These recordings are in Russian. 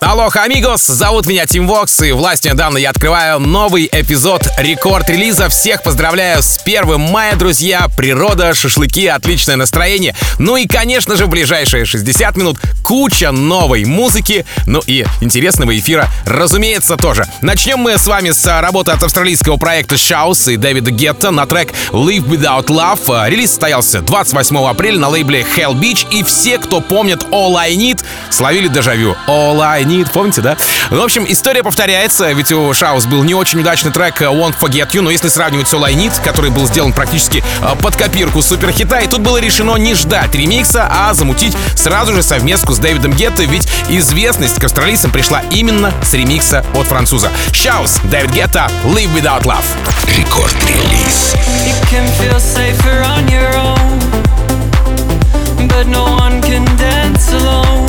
Алоха, амигос! Зовут меня Тим Вокс, и властью недавно я открываю новый эпизод рекорд-релиза. Всех поздравляю с 1 мая, друзья! Природа, шашлыки, отличное настроение. Ну и, конечно же, в ближайшие 60 минут куча новой музыки, ну и интересного эфира, разумеется, тоже. Начнем мы с вами с работы от австралийского проекта Шаус и Дэвида Гетта на трек Live Without Love. Релиз состоялся 28 апреля на лейбле Hell Beach, и все, кто помнит All I Need, словили дежавю. All I Need, помните, да? В общем, история повторяется, ведь у Шаус был не очень удачный трек Won't Forget You, но если сравнивать с All I Need, который был сделан практически э, под копирку суперхита, и тут было решено не ждать ремикса, а замутить сразу же совместку с Дэвидом Гетто, ведь известность к австралийцам пришла именно с ремикса от француза. Шаус, Дэвид Гетто, Live Without Love. Рекорд-релиз. But no one can dance alone.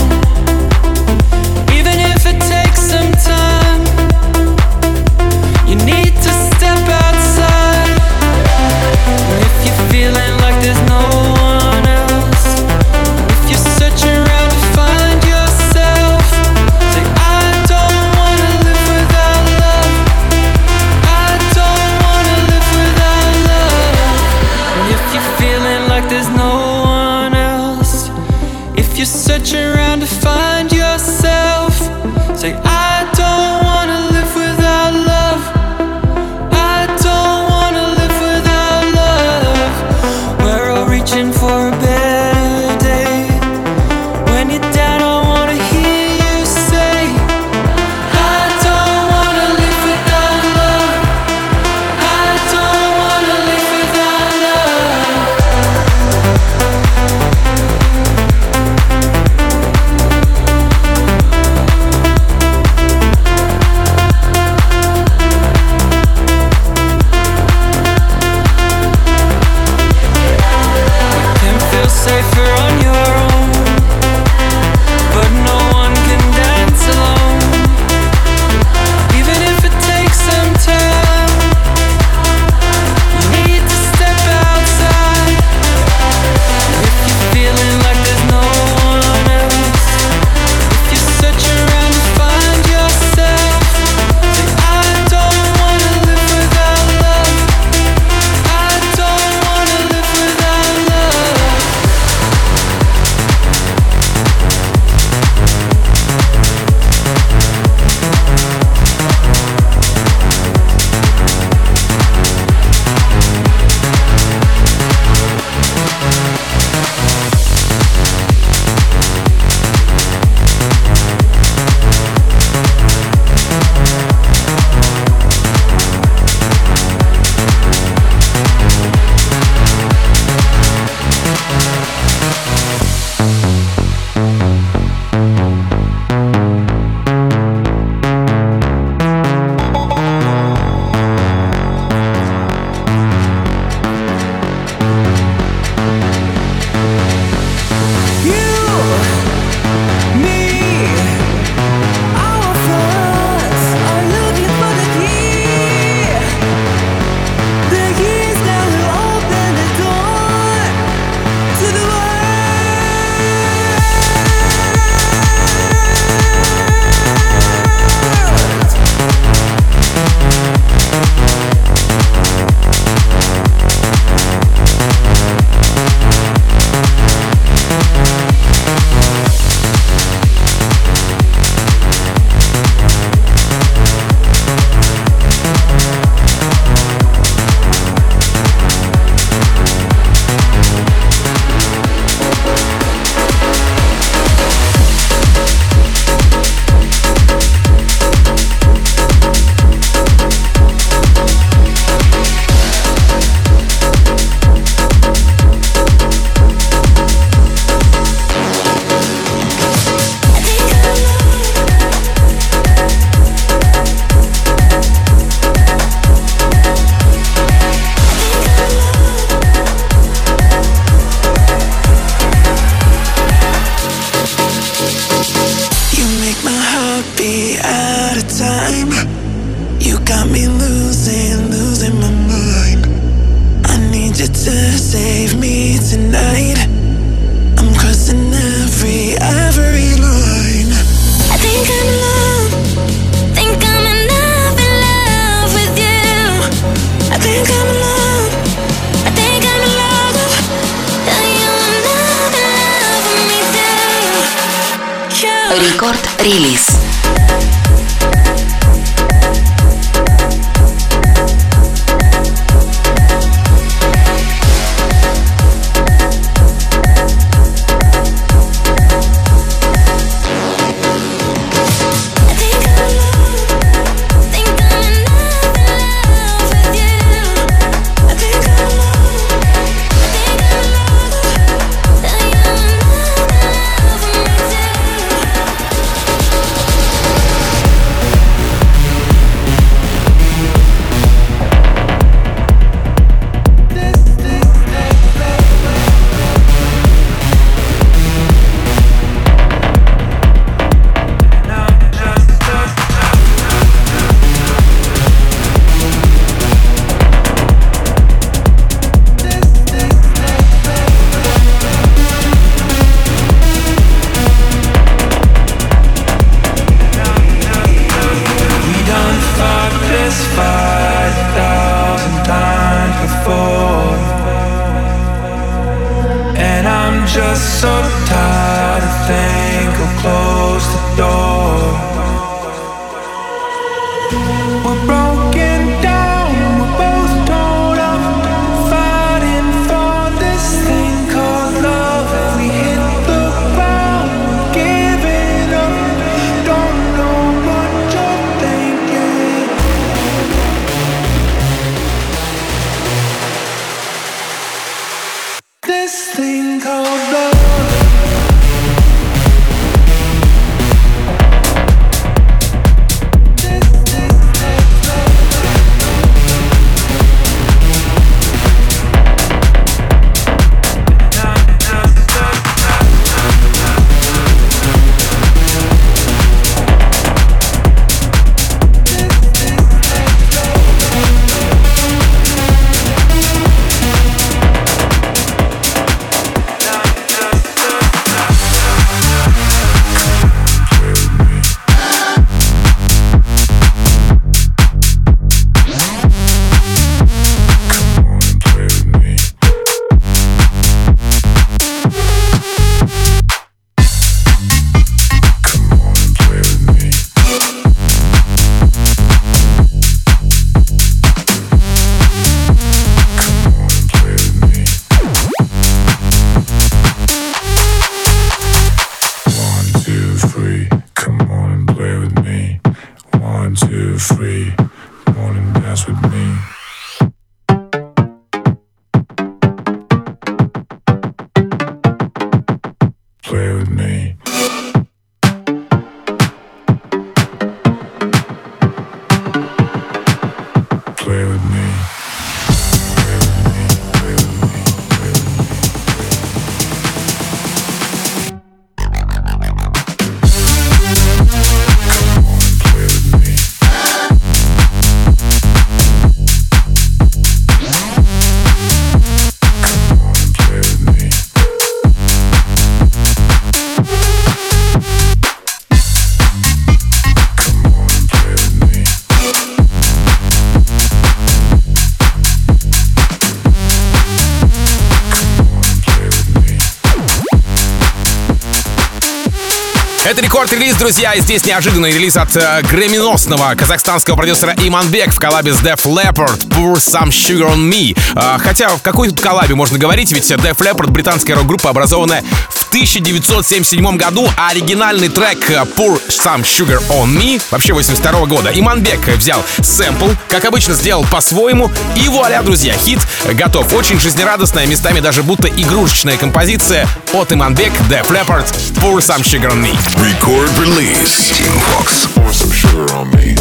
Рекорд-релиз, друзья, и здесь неожиданный релиз от э, греминосного казахстанского продюсера Иманбек в коллабе с Def Leppard «Pour Some Sugar On Me». Э, хотя в какой тут коллабе можно говорить, ведь Def Leppard — британская рок-группа, образованная в 1977 году, оригинальный трек «Pour Some Sugar On Me» вообще 82 года. Иманбек взял сэмпл, как обычно, сделал по-своему, и вуаля, друзья, хит готов. Очень жизнерадостная, местами даже будто игрушечная композиция от Иманбек, Def Leppard «Pour Some Sugar On Me». Record release. Team Fox. Pour some sugar on me.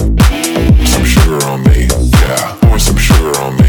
Some sugar on me. Yeah. Pour some sugar on me.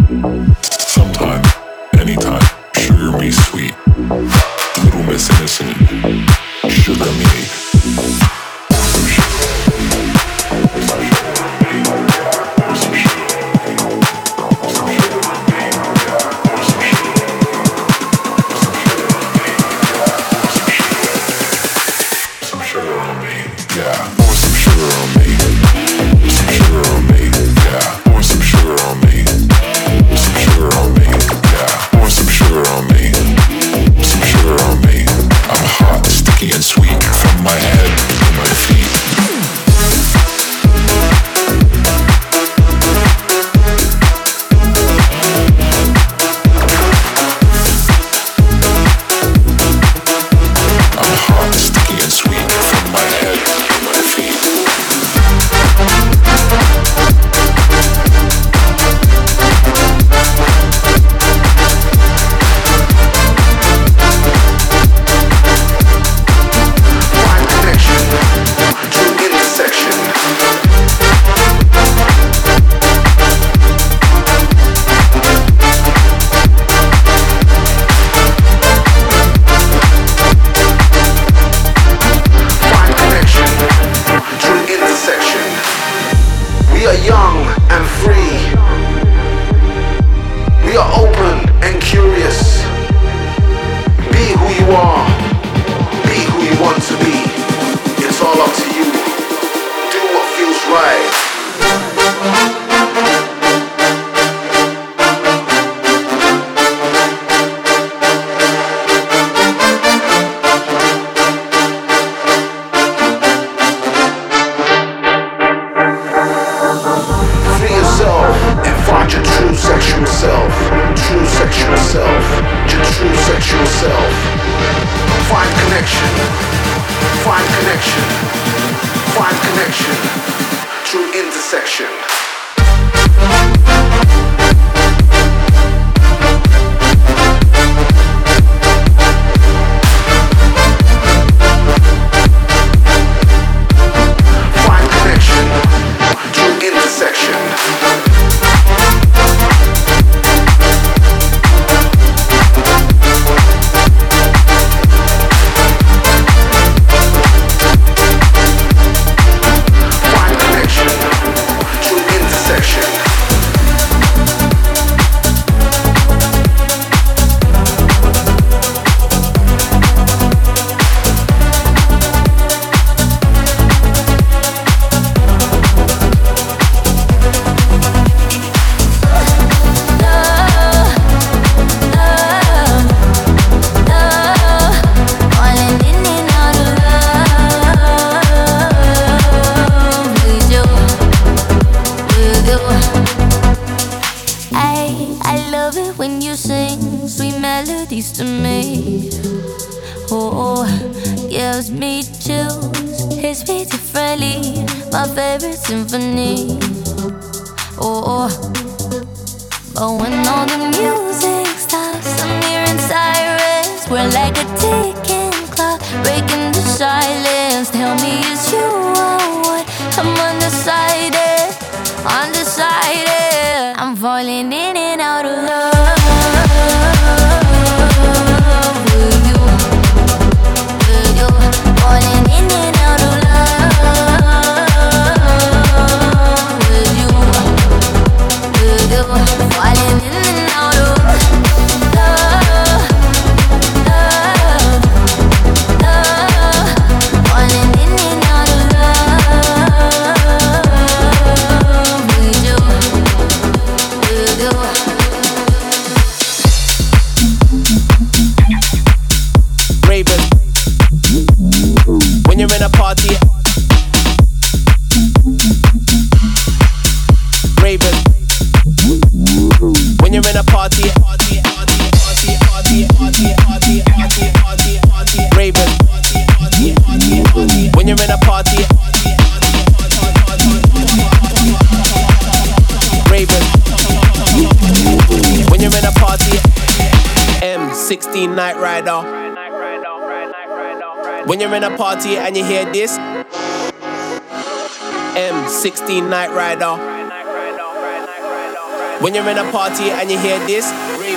life. 16 Night Rider. When you're in a party and you hear this, M16 Night Rider. When you're in a party and you hear this,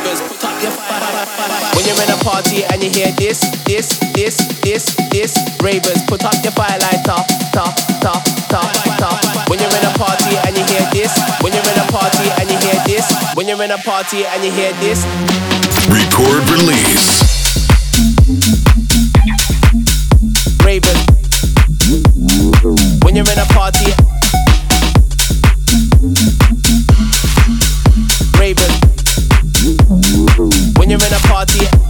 put up your fire. When you're in a party and you hear this, this, this, this, this, ravers put up your firelighter, ta, ta, ta, ta. When you're in a party and you hear this, when you're in a party and you hear this, when you're in a party and you hear this, Record release. ravers. When you're in a party, You're in a party,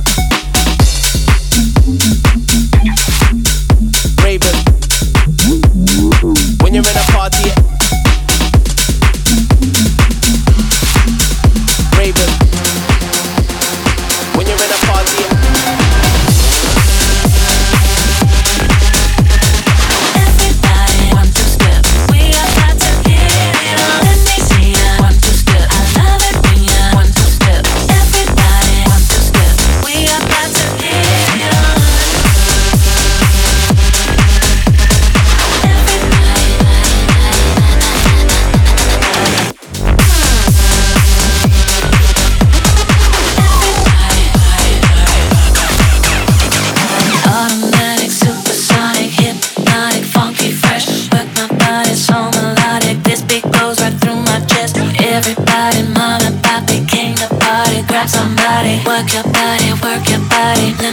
Work your body, work your body.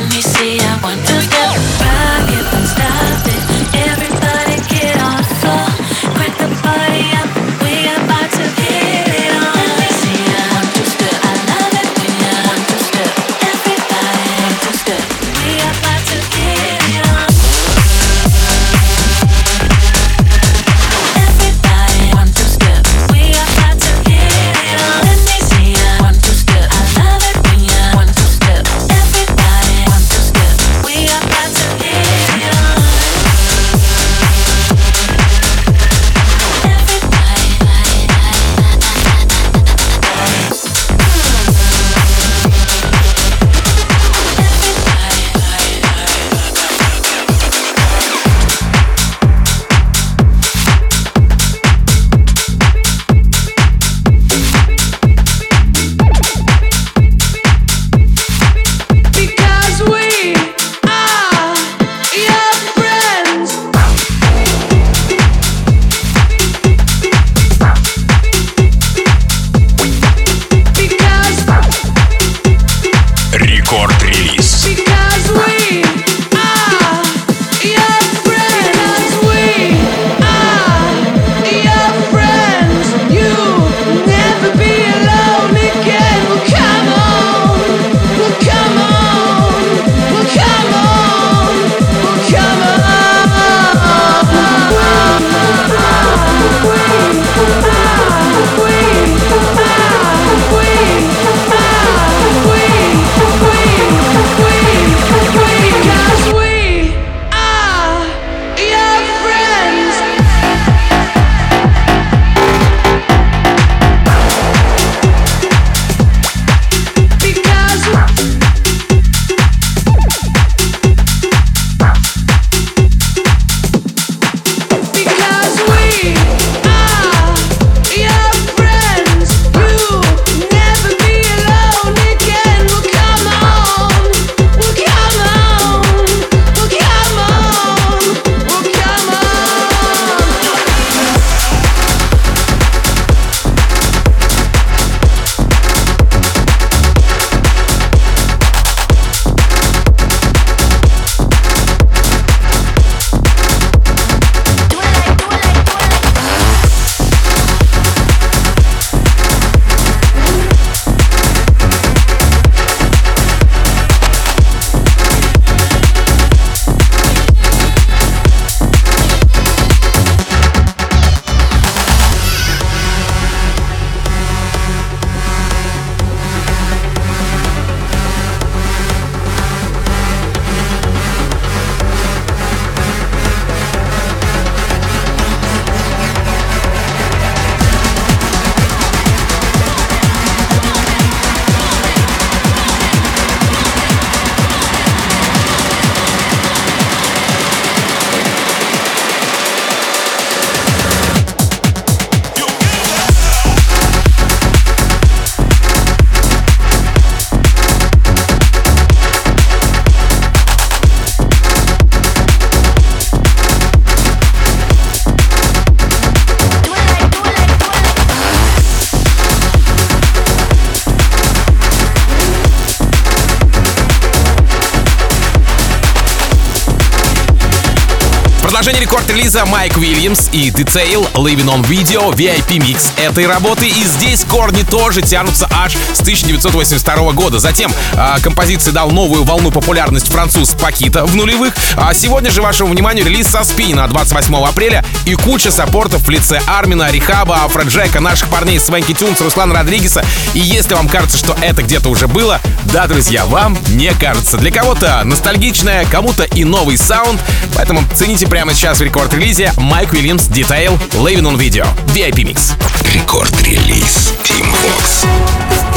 Продолжение рекорд-релиза Майк Уильямс и Detail Living on Video VIP микс этой работы. И здесь корни тоже тянутся аж с 1982 года. Затем э, композиции дал новую волну популярность француз Пакита в нулевых. А сегодня же вашему вниманию релиз со спина 28 апреля и куча саппортов в лице Армина, Рихаба, Афра Джека, наших парней Свенки Тюнс, Руслана Родригеса. И если вам кажется, что это где-то уже было, да, друзья, вам не кажется. Для кого-то ностальгичное, кому-то и новый саунд. Поэтому цените прямо сейчас в рекорд-релизе Майк Уильямс Detail Living on Video VIP Mix. Рекорд-релиз Team Vox.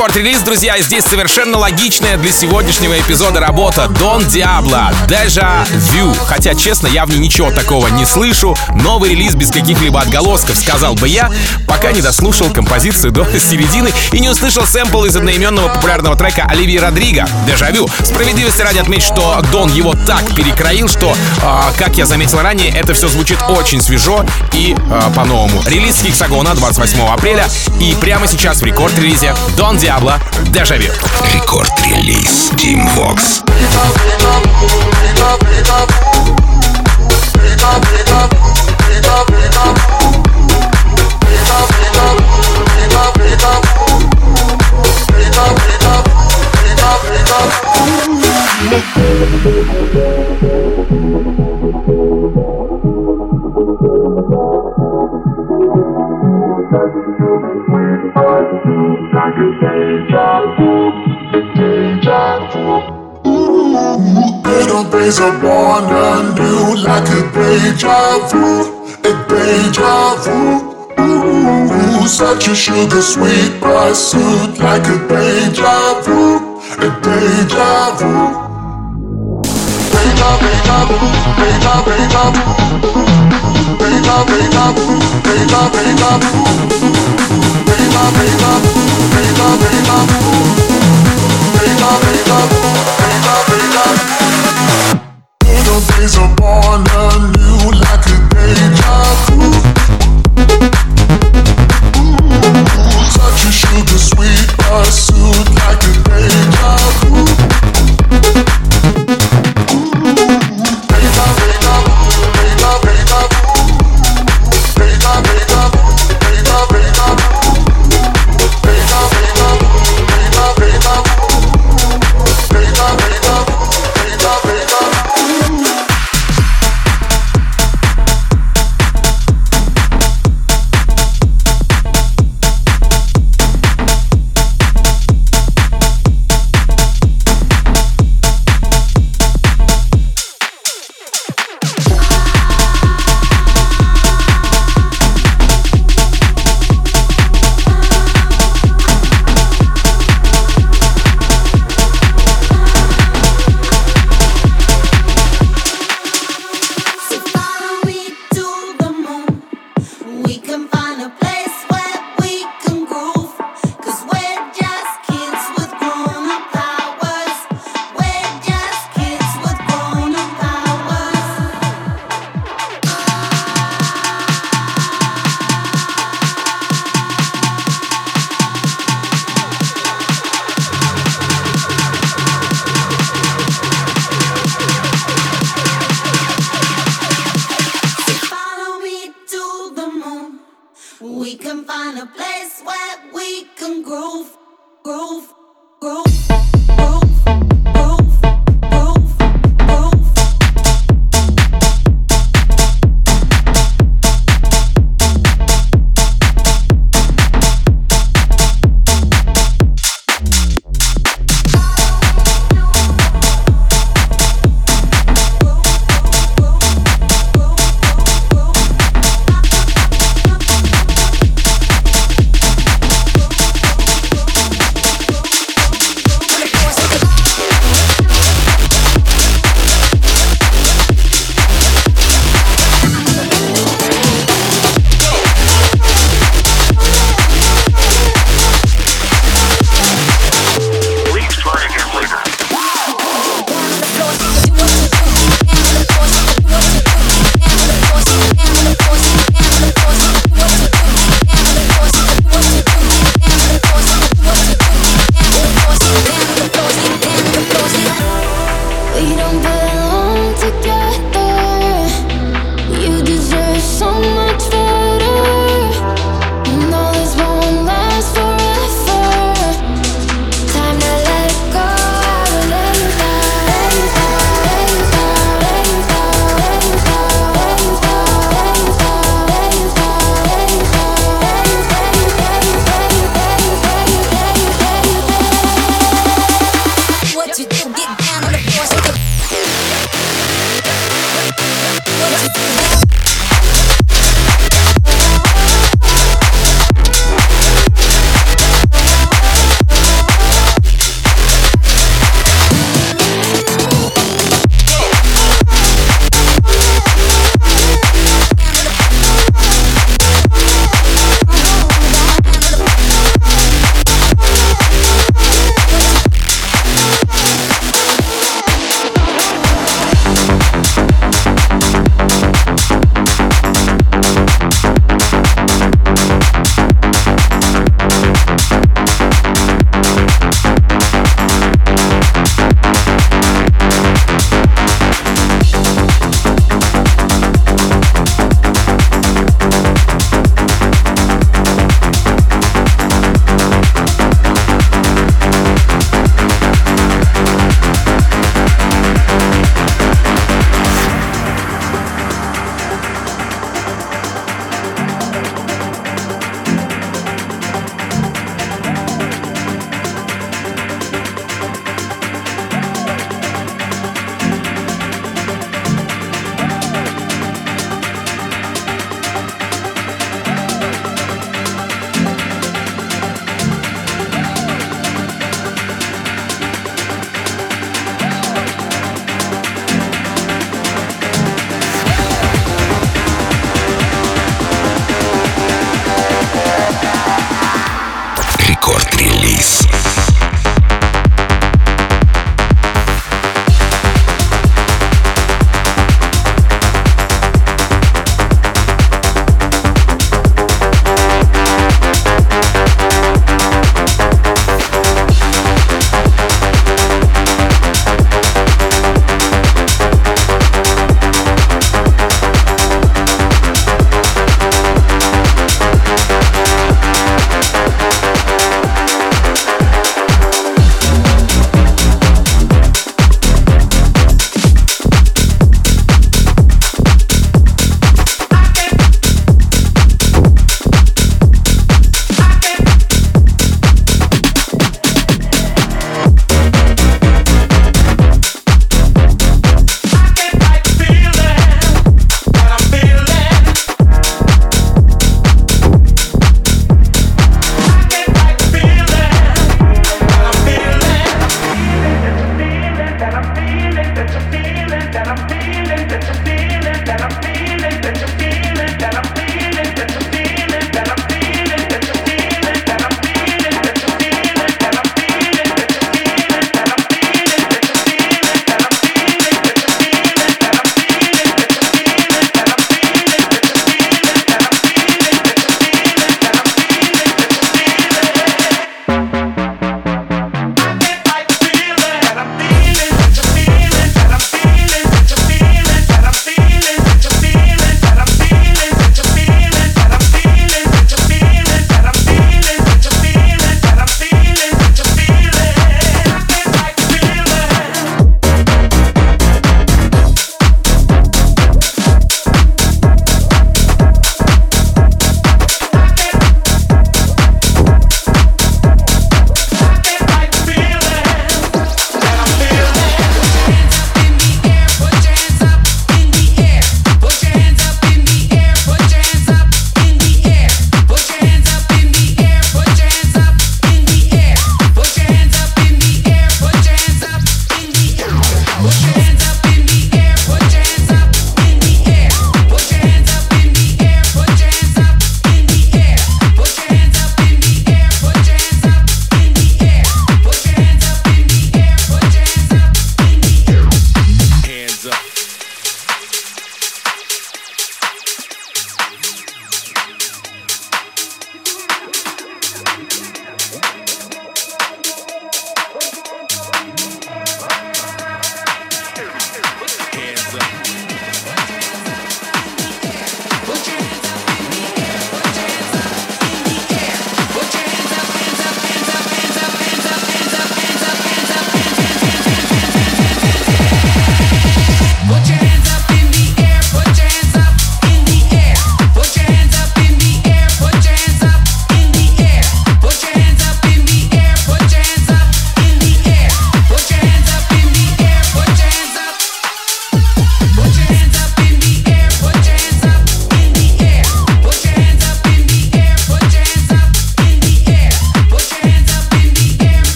Рекорд-релиз, друзья, и здесь совершенно логичная для сегодняшнего эпизода работа Дон Диабло, Deja Vu. Хотя, честно, я в ней ничего такого не слышу. Новый релиз без каких-либо отголосков, сказал бы я, пока не дослушал композицию до середины и не услышал сэмпл из одноименного популярного трека Оливии Родриго «Deja Vu». Справедливости ради отметить, что Дон его так перекроил, что, э, как я заметил ранее, это все звучит очень свежо и э, по-новому. Релиз Хиксагона 28 апреля и прямо сейчас в рекорд-релизе Дон Диабло «Дежавю». Рекорд-релиз Team Vox. Little A deja vu, a deja vu, ooh. It'll are born anew like a deja vu, a deja vu. Ooh, such a sugar sweet pursuit like a deja vu, a deja vu. Deja, deja vu, deja, deja vu. Deja, deja vu, deja, deja vu. Deja, deja vu.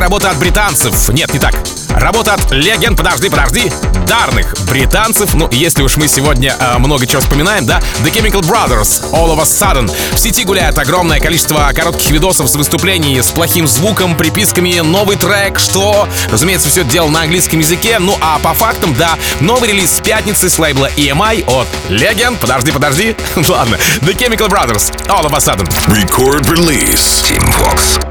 Работа от британцев. Нет, не так. Работа от легенд, подожди, подожди, дарных британцев. Ну, если уж мы сегодня э, много чего вспоминаем, да? The Chemical Brothers, All of a Sudden. В сети гуляет огромное количество коротких видосов с выступлений, с плохим звуком, приписками, новый трек, что... Разумеется, все это дело на английском языке. Ну, а по фактам, да, новый релиз с пятницы с лейбла EMI от Legend. Подожди, подожди. Ладно. The Chemical Brothers, All of a Sudden. Record Release. Team Fox.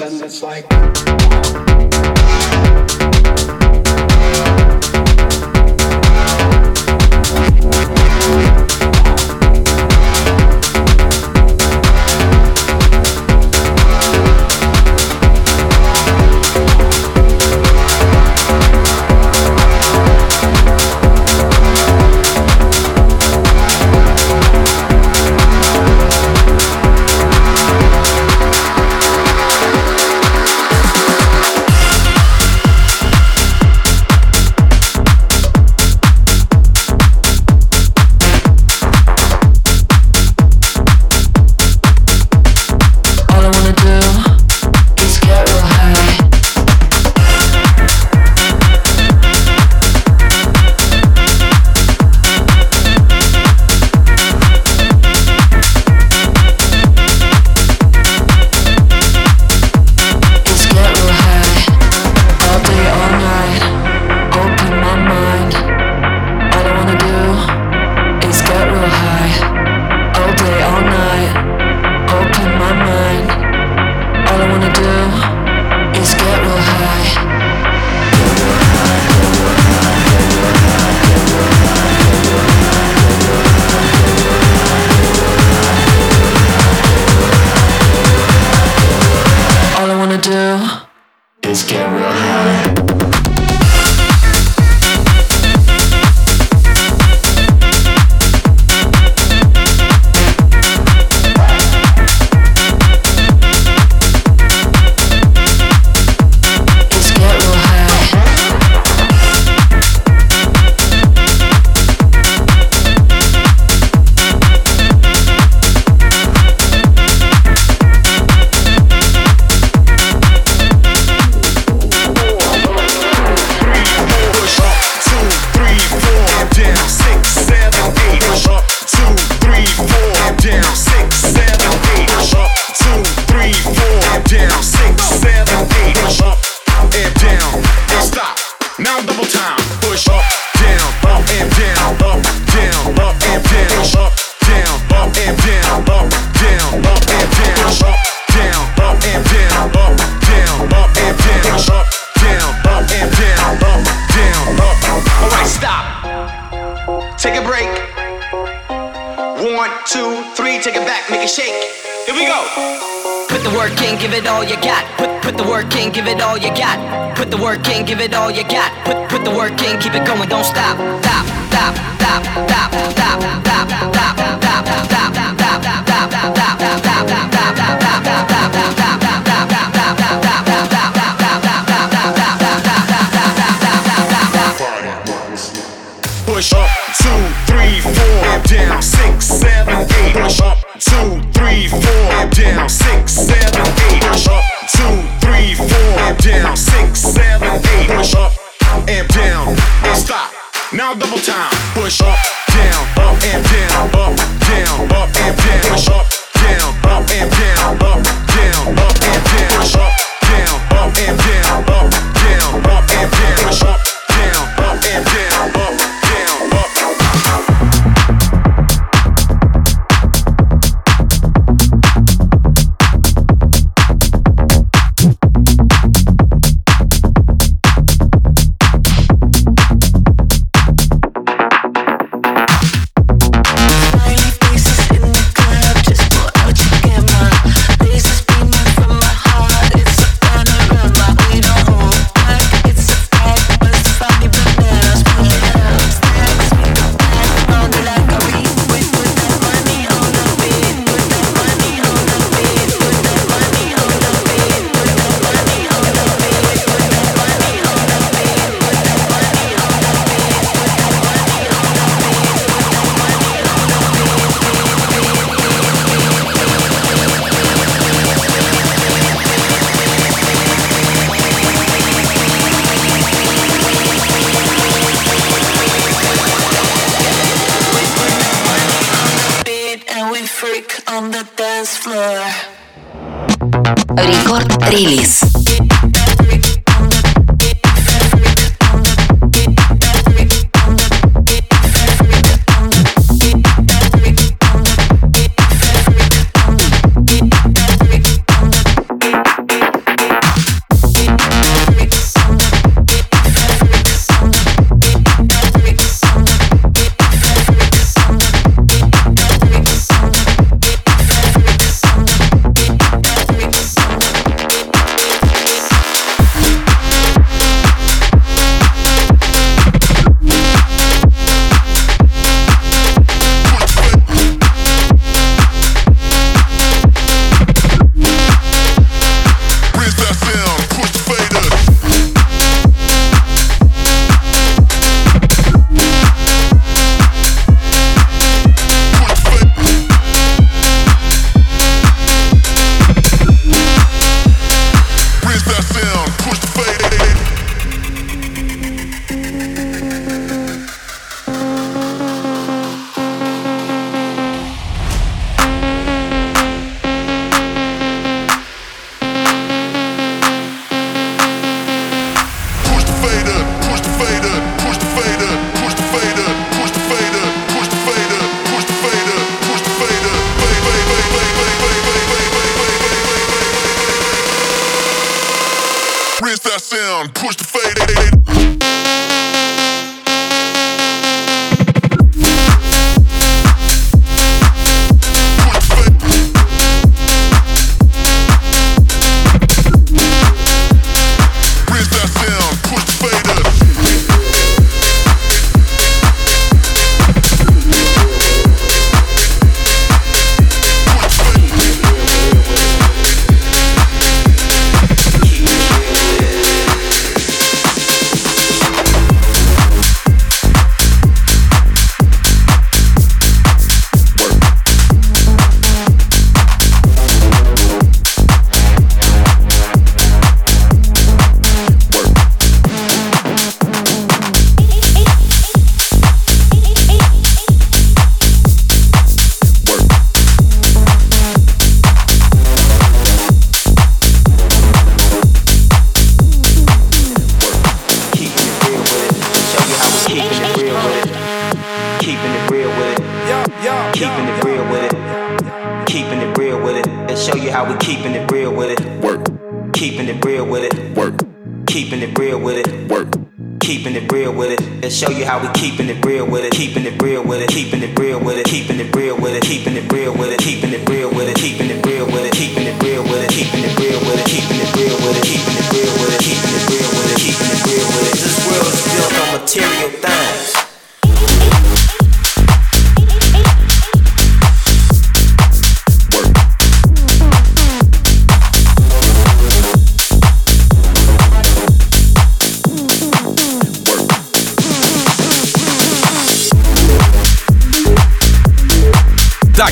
sudden it's like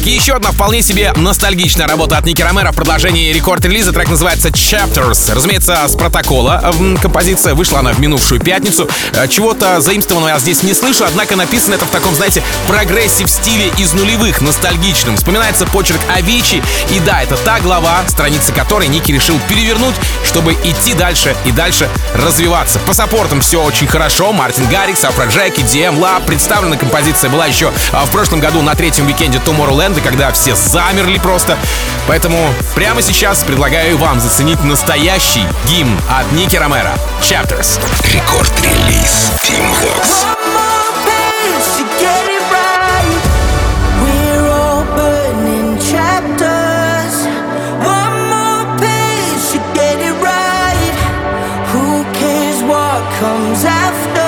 еще одна вполне себе ностальгичная работа от Ники Ромеро в продолжении Record Release а. Трек называется Chapters. Разумеется, с протокола. Композиция вышла она в минувшую пятницу. Э, чего-то заимствованного я здесь не слышу, однако написано это в таком, знаете, progressive стиле из нулевых, ностальгичным. Вспоминается почерк Авичи. И да, это та глава, страницы которой Ники решил перевернуть, чтобы идти дальше и дальше развиваться. По саппортам все очень хорошо. Мартин Гаррикс, Афроджек, DM Lab. Представлена композиция была еще а, в прошлом году на третьем викенде Tomorrowland, минуты, когда все замерли просто. Поэтому прямо сейчас предлагаю вам заценить настоящий гимн от Ники Ромеро. Chapters. Рекорд-релиз Team Vox. comes after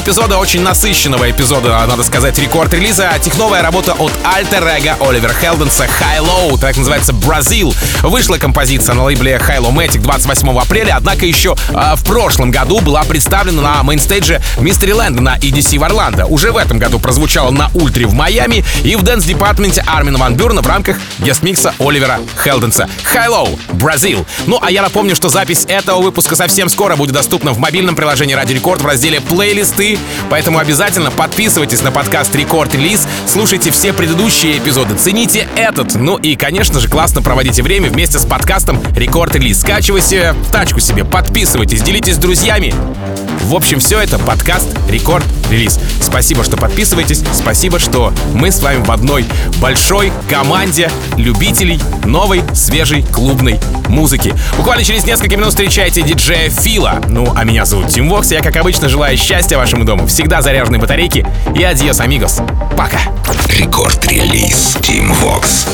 эпизода, очень насыщенного эпизода, надо сказать, Record Release а, техновая работа от Альтер Эго Оливера Хелденса HI-LO, так называется Brazil. Вышла композиция на лейбле Hilomatik 28 апреля, однако еще э, в прошлом году была представлена на mainstage е Mysteryland на EDC в Орландо. Уже в этом году прозвучала на Ультре в Майами и в Dance Department е Армина Ван Бюрна в рамках guest mix а Оливера Хелденса. HI-LO, Brazil. Ну а я напомню, что запись этого выпуска совсем скоро будет доступна в мобильном приложении Радио Рекорд в разделе плейлисты, поэтому обязательно подписывайтесь на подкаст Record Release, слушайте все предыдущие эпизоды, цените этот, ну и, конечно же, классно проводите время вместе с подкастом Record Release. Скачивайте в тачку себе, подписывайтесь, делитесь с друзьями. В общем, все это подкаст Record Release. Спасибо, что подписываетесь, спасибо, что мы с вами в одной большой команде любителей новой, свежей клубной музыки. Буквально через несколько минут встречайте диджея Фила. Ну, а меня зовут Тим Вокс. Я, как обычно, желаю счастья вашему дому. Всегда заряженные батарейки и адьос, амигос. Пока. Рекорд-релиз Team Vox.